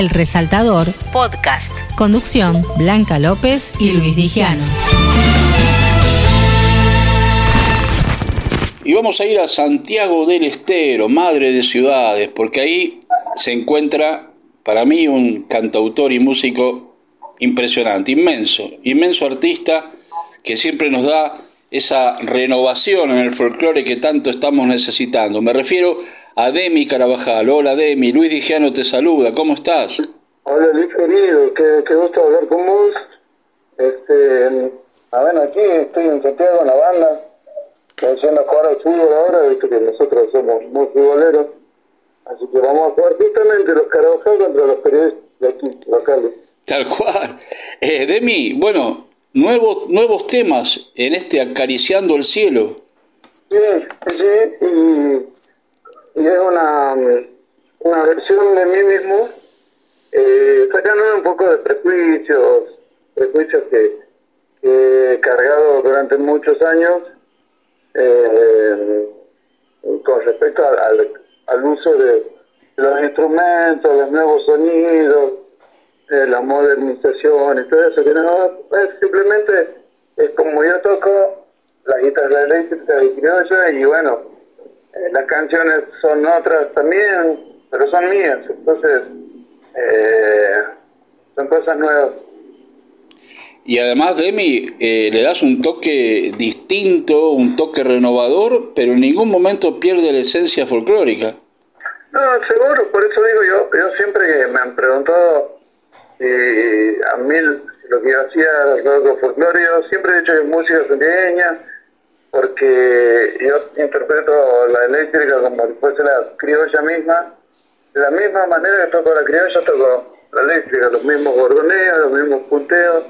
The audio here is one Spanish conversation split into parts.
El Resaltador Podcast. Conducción Blanca López y Luis Digiano. Y vamos a ir a Santiago del Estero, madre de ciudades, porque ahí se encuentra para mí un cantautor y músico impresionante, inmenso, inmenso artista que siempre nos da esa renovación en el folclore que tanto estamos necesitando. Me refiero a Demi Carabajal. Hola Demi, Luis Digiano te saluda, ¿cómo estás? Hola Luis querido, qué, gusto hablar con vos. Este, a ah, ver, aquí estoy en Santiago, en la banda, haciendo jugar al fútbol ahora, visto que nosotros somos muy futboleros. Así que vamos a jugar justamente los Carabajal contra los periodistas de aquí, locales. Tal cual. Eh, Demi, bueno, nuevos, nuevos temas en este Acariciando el Cielo. Sí, sí, y, es una, una versión de mí mismo, eh, sacándome un poco de prejuicios, prejuicios que, he cargado durante muchos años eh, con respecto al, al, uso de los instrumentos, los nuevos sonidos, eh, la modernización y todo eso, que no, simplemente es como yo toco la guitarra eléctrica y criolla y bueno, eh, las canciones son otras también, pero son mías, entonces eh, son cosas nuevas. Y además, Demi, eh, le das un toque distinto, un toque renovador, pero en ningún momento pierde la esencia folclórica. No, seguro, por eso digo yo, yo siempre que me han preguntado y a mí lo que yo hacía, los folclore, yo siempre he hecho música santiagueña, porque yo interpreto la eléctrica como si fuese la criolla misma. De la misma manera que toco la criolla, toco la eléctrica, los mismos gordoneos, los mismos punteos,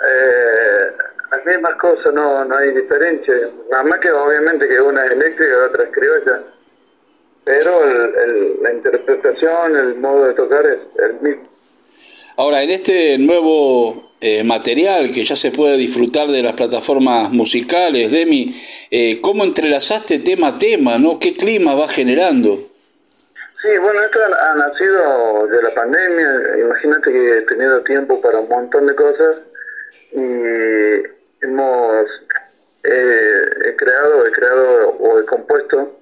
eh, las mismas cosas, no, no hay diferencia. Nada más que obviamente que una es eléctrica y otra es criolla, pero la interpretación, el modo de tocar es el mismo. Ahora, en este nuevo eh, material que ya se puede disfrutar de las plataformas musicales, Demi, eh, ¿cómo entrelazaste tema a tema? ¿no? ¿Qué clima va generando? Sí, bueno, esto ha, nacido de la pandemia. Imagínate que he tenido tiempo para un montón de cosas y hemos he creado, he creado o he compuesto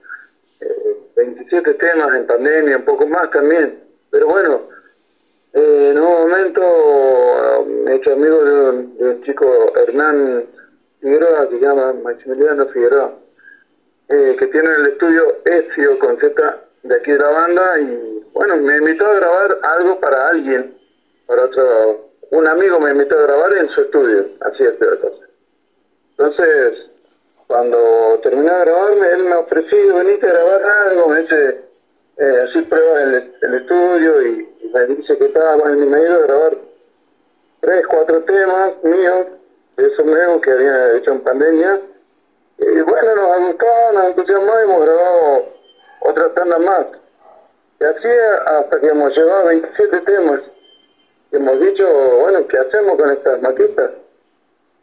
27 eh, temas en pandemia, un poco más también. Pero bueno, eh, en un momento me he hecho amigo de un, chico Hernán Figueroa, que se llama Maximiliano Figueroa, eh, que tiene el estudio Ezio con Z de aquí de la banda y bueno, me invitó a grabar algo para alguien, para otro, un amigo me invitó a grabar en su estudio, así es la cosa. Entonces, cuando terminé de grabarme, él me ofreció, venite a grabar algo, me dice, eh, así prueba el, estudio y me dice que estaba con el medio de grabar tres, cuatro temas míos, de esos nuevos que había hecho en pandemia. Y bueno, nos ha gustado, nos entusiasmó y hemos grabado otra tanda más. Y así hasta que hemos llevado 27 temas. Y hemos dicho, bueno, ¿qué hacemos con estas maquetas?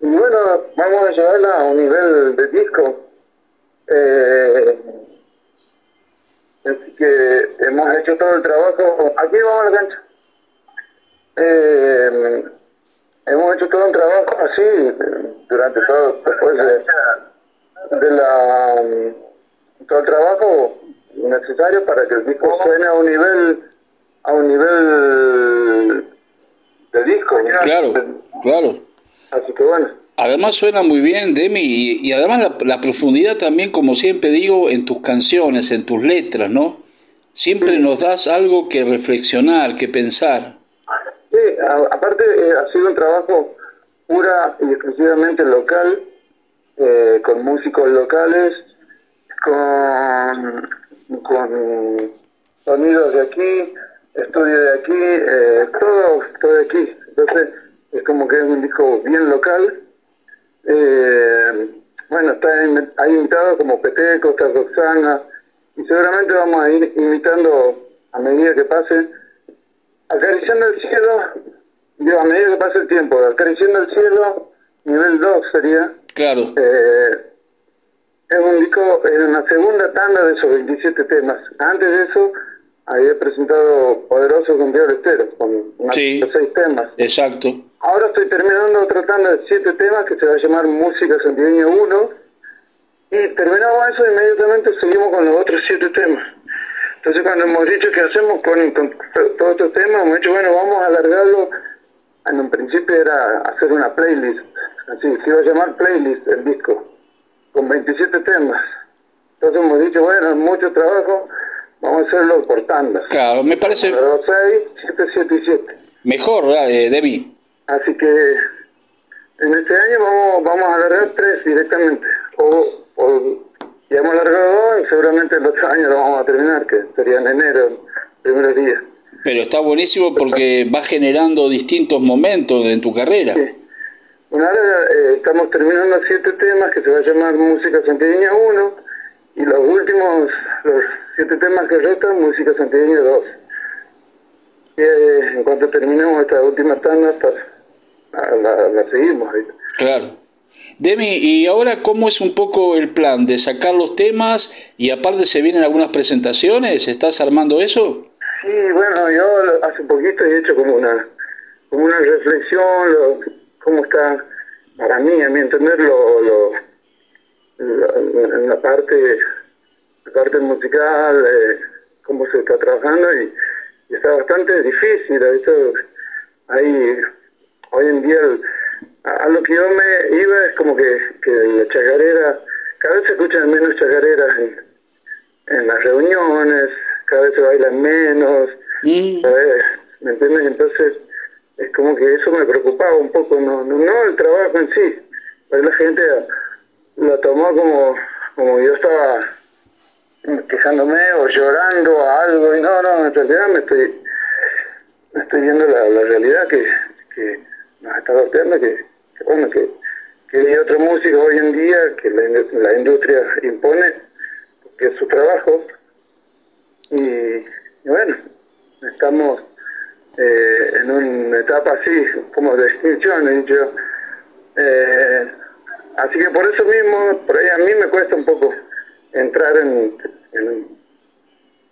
Y bueno, vamos a llevarla a un nivel de disco. Eh, hecho todo el trabajo. Aquí vamos a la cancha. Eh, hemos hecho todo un trabajo así durante todo, después de, de la todo el trabajo necesario para que el disco suene a un nivel a un nivel de disco. Claro, claro. Así que bueno. Además suena muy bien, Demi, y, además la, profundidad también, como siempre digo, en tus canciones, en tus letras, ¿no? Siempre nos das algo que reflexionar, que pensar. Sí, aparte eh, ha sido un trabajo pura y exclusivamente local, eh, con músicos locales, con, con sonidos de aquí, estudio de aquí, eh, todo, todo de aquí. Entonces es como que es un disco bien local eh, bueno, está hay invitados como Peteco, está Roxana, y seguramente vamos a ir invitando a medida que pase, acariciando el cielo, digo, a medida que pase el tiempo, acariciando el cielo, nivel 2 sería. Claro. Eh, es un disco, es una segunda tanda de esos 27 temas. Antes de eso, había presentado Poderoso con Dios Estero, con sí, seis temas. Exacto. Ahora estoy terminando tratando de siete temas que se va a llamar Música Santiagueña 1 y terminamos eso inmediatamente seguimos con los otros siete temas. Entonces cuando hemos dicho que hacemos con, con todos estos temas, hemos dicho, bueno, vamos a alargarlo. En un principio era hacer una playlist, así, se iba a llamar playlist el disco, con 27 temas. Entonces hemos dicho, bueno, mucho trabajo, vamos a hacerlo por tandas. Claro, me parece... 6, 7, 7 y 7. Mejor, eh, Debbie. Así que en este año vamos, vamos a alargar tres directamente. O, o ya hemos alargado dos y seguramente el otro año lo vamos a terminar, que sería en enero, primeros días. Pero está buenísimo porque va generando distintos momentos en tu carrera. Sí. Bueno, ahora eh, estamos terminando siete temas que se va a llamar Música Santiagueña 1 y los últimos, los siete temas que restan, Música Santiagueña 2. Eh, en cuanto terminemos esta última tanda, la, la, seguimos. Claro. Demi, ¿y ahora cómo es un poco el plan de sacar los temas y aparte se vienen algunas presentaciones? ¿Estás armando eso? Sí, bueno, yo hace poquito he hecho como una como una reflexión, lo, cómo está para mí, a mi entender, lo, lo en la parte la parte musical, eh, cómo se está trabajando y, está bastante difícil. Esto, hay, hoy en día a, lo que yo me iba es como que, que la chacarera, cada vez se escuchan menos chacareras en, en las reuniones, cada vez se bailan menos, mm. ¿me entiendes? Entonces es como que eso me preocupaba un poco, no, no, no el trabajo en sí, pero la gente lo tomó como, como yo estaba quejándome o llorando a algo y no, no, en realidad me estoy, me estoy viendo la, la realidad que, que nos está golpeando, que, bueno, que, hay otro músico hoy en día que la, industria impone, que es su trabajo, y, bueno, estamos eh, en una etapa así, como de extinción, dicho. Eh, así que por eso mismo, por ahí a mí me cuesta un poco entrar en,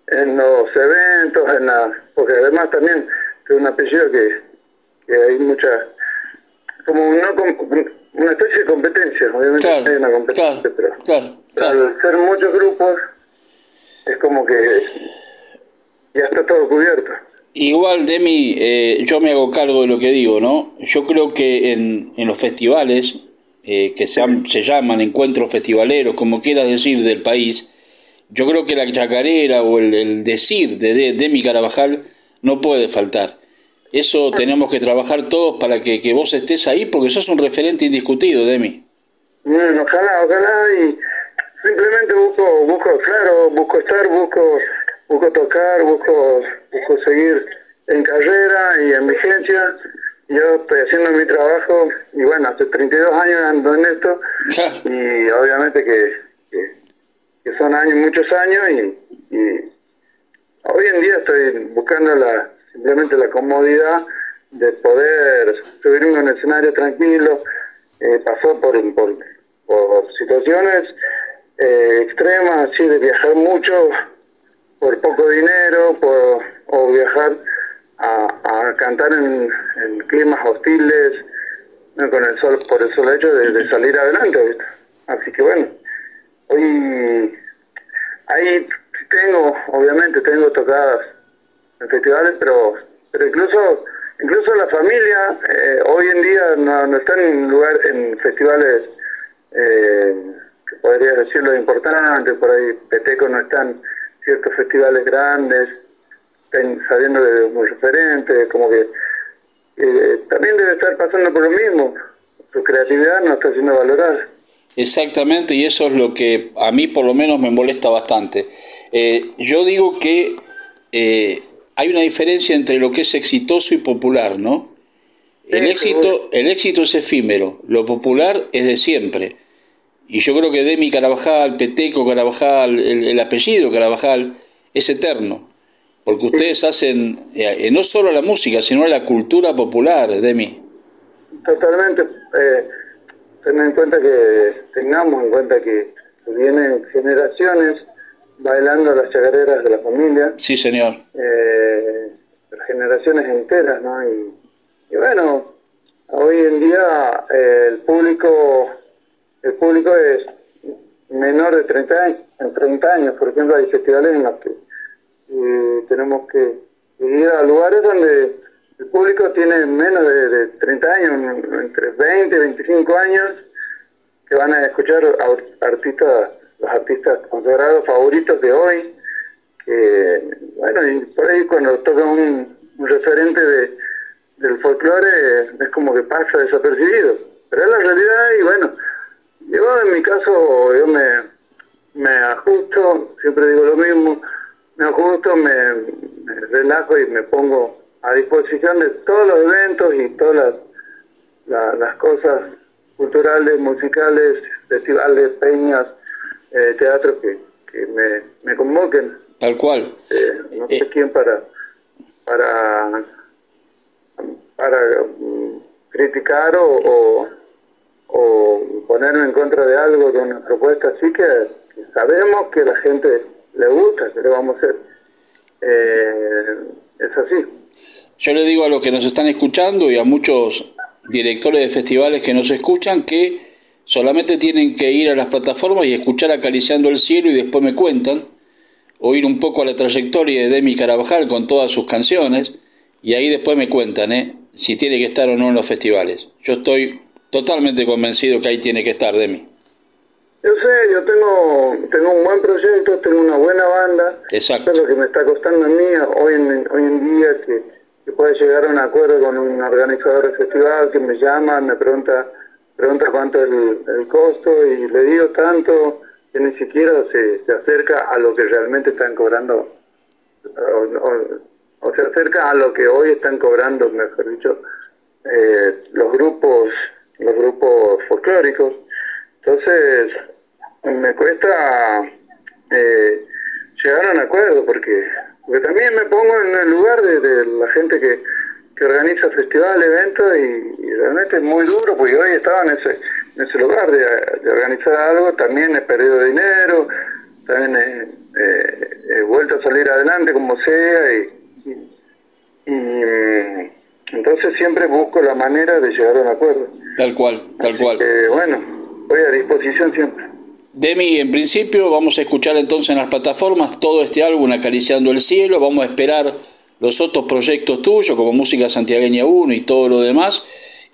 en, los eventos, en la, porque además también tengo un apellido que, que hay mucha, como una, una especie de competencia, obviamente hay una competencia, pero al ser muchos grupos es como que ya está todo cubierto. Igual, Demi, eh, yo me hago cargo de lo que digo, ¿no? Yo creo que en, en los festivales, eh, que se, se, llaman encuentros festivaleros, como quieras decir, del país, yo creo que la chacarera o el, decir de, Demi Carabajal no puede faltar. Eso tenemos que trabajar todos para que, que vos estés ahí, porque sos un referente indiscutido, Demi. Bueno, ojalá, ojalá, y simplemente busco, busco, claro, busco estar, busco, busco tocar, busco, busco seguir en carrera y en vigencia. Yo estoy haciendo mi trabajo y bueno, hace 32 años ando en esto y obviamente que, que, son años, muchos años y, hoy en día estoy buscando la simplemente la comodidad de poder subirme a un escenario tranquilo, eh, pasó por, por, por situaciones eh, extremas, así de viajar mucho por poco dinero, por, o viajar a, cantar en, climas hostiles, con el sol, por el solo hecho de, salir adelante. Así que bueno, hoy ahí tengo, obviamente tengo tocadas en festivales, pero, pero incluso incluso la familia eh, hoy en día no, no está en lugar en festivales eh, que podría decirlo importantes, por ahí Peteco no están ciertos festivales grandes sabiendo de un referente, como que eh, también debe estar pasando por lo mismo. Su creatividad no está siendo valorada. Exactamente, y eso es lo que a mí por lo menos me molesta bastante. Eh, yo digo que hay una diferencia entre lo que es exitoso y popular, ¿no? El éxito, el éxito es efímero, lo popular es de siempre. Y yo creo que Demi Carabajal, Peteco Carabajal, el apellido Carabajal, es eterno. Porque ustedes hacen eh, eh, no solo la música, sino la cultura popular, Demi. Totalmente. Eh, ten en cuenta que tengamos en cuenta que vienen generaciones bailando las chagareras de la familia. Sí, señor. Eh, generaciones enteras, ¿no? Y, bueno, hoy en día eh, el público el público es menor de 30 años, en 30 años, por ejemplo, hay festivales en los que eh, tenemos que ir a lugares donde el público tiene menos de, 30 años, entre 20 y 25 años, que van a escuchar a artistas, los artistas consagrados favoritos de hoy, que, bueno, y por ahí cuando toca un, referente de, del folclore es como que pasa desapercibido. Pero es la realidad y bueno, yo en mi caso, yo me, me ajusto, siempre digo lo mismo, me ajusto, me, relajo y me pongo a disposición de todos los eventos y todas las, las cosas culturales, musicales, festivales, peñas, eh, teatro que, que me, me convoquen. Tal cual. Eh, no sé eh. quién para para para mm, criticar o, o, ponerme en contra de algo, de una propuesta así que, sabemos que la gente le gusta, que le vamos a hacer. Eh, es así. Yo le digo a los que nos están escuchando y a muchos directores de festivales que nos escuchan que solamente tienen que ir a las plataformas y escuchar acariciando el cielo y después me cuentan, oír un poco la trayectoria de Demi Carabajal con todas sus canciones y ahí después me cuentan ¿eh? si tiene que estar o no en los festivales. Yo estoy totalmente convencido que ahí tiene que estar Demi. Yo sé, yo tengo, tengo un buen proyecto, tengo una buena banda. Exacto. es lo que me está costando a mí hoy en, hoy en día que, que pueda llegar a un acuerdo con un organizador de festival que me llama, me pregunta pregunta cuánto es el, costo y le digo tanto que ni siquiera se, se acerca a lo que realmente están cobrando o, se acerca a lo que hoy están cobrando, mejor dicho, eh, los grupos los grupos folclóricos. Entonces, me cuesta eh, llegar a un acuerdo porque, porque también me pongo en el lugar de, la gente que, que organiza festivales, eventos y, realmente es muy duro porque hoy estaba en ese, en ese lugar de, organizar algo, también he perdido dinero, también he, vuelto a salir adelante como sea y, y entonces siempre busco la manera de llegar a un acuerdo. Tal cual, tal cual. bueno, voy a disposición siempre. Demi, en principio vamos a escuchar entonces en las plataformas todo este álbum Acariciando el Cielo, vamos a esperar los otros proyectos tuyos como Música Santiagueña 1 y todo lo demás.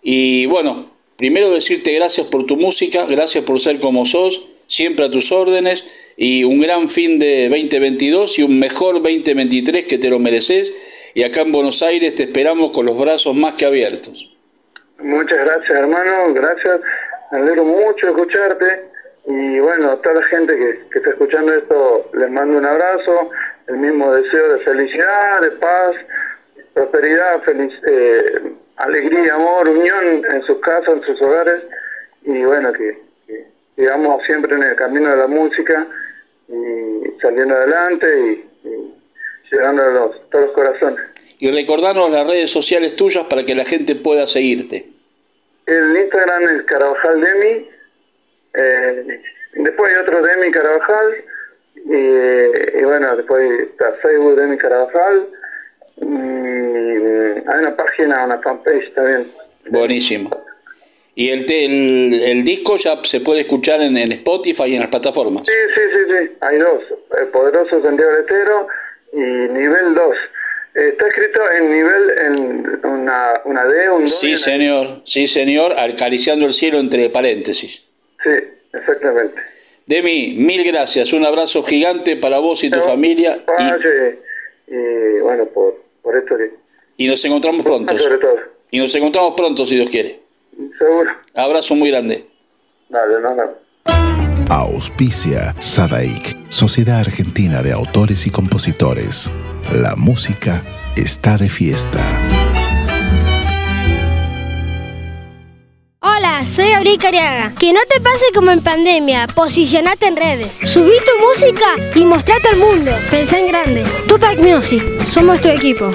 Y bueno, primero decirte gracias por tu música, gracias por ser como sos, siempre a tus órdenes y un gran fin de 2022 y un mejor 2023 que te lo mereces y acá en Buenos Aires te esperamos con los brazos más que abiertos. Muchas gracias hermano, gracias, me alegro mucho escucharte y bueno, a toda la gente que, está escuchando esto les mando un abrazo, el mismo deseo de felicidad, de paz, prosperidad, feliz, eh, alegría, amor, unión en sus casas, en sus hogares y bueno, que, sigamos siempre en el camino de la música y saliendo adelante y llegando a los, todos los corazones. Y recordarnos las redes sociales tuyas para que la gente pueda seguirte. El Instagram es Carabajal Demi, eh, después hay otro Demi Carabajal, y, bueno, después está Facebook Demi Carabajal, y hay una página, una fanpage también. Buenísimo. ¿Y el, el, el, disco ya se puede escuchar en, en, Spotify y en las plataformas? Sí, sí, sí, sí. hay dos. El Poderoso Santiago Letero y nivel 2. Está escrito en nivel, en una, una D, un 2. Sí, señor, sí, señor, acariciando el cielo entre paréntesis. Sí, exactamente. Demi, mil gracias, un abrazo gigante para vos y tu familia. Y, y, bueno, por, por esto que... Y nos encontramos pronto. Sobre todo. Y nos encontramos pronto, si Dios quiere. Seguro. Abrazo muy grande. Dale, no, no. Auspicia Sadaik, Sociedad Argentina de Autores y Compositores. La música está de fiesta. Soy Abril Cariaga. Que no te pase como en pandemia, posicionate en redes. Subí tu música y mostrate al mundo. Pensá en grande. Tupac Music, somos tu equipo.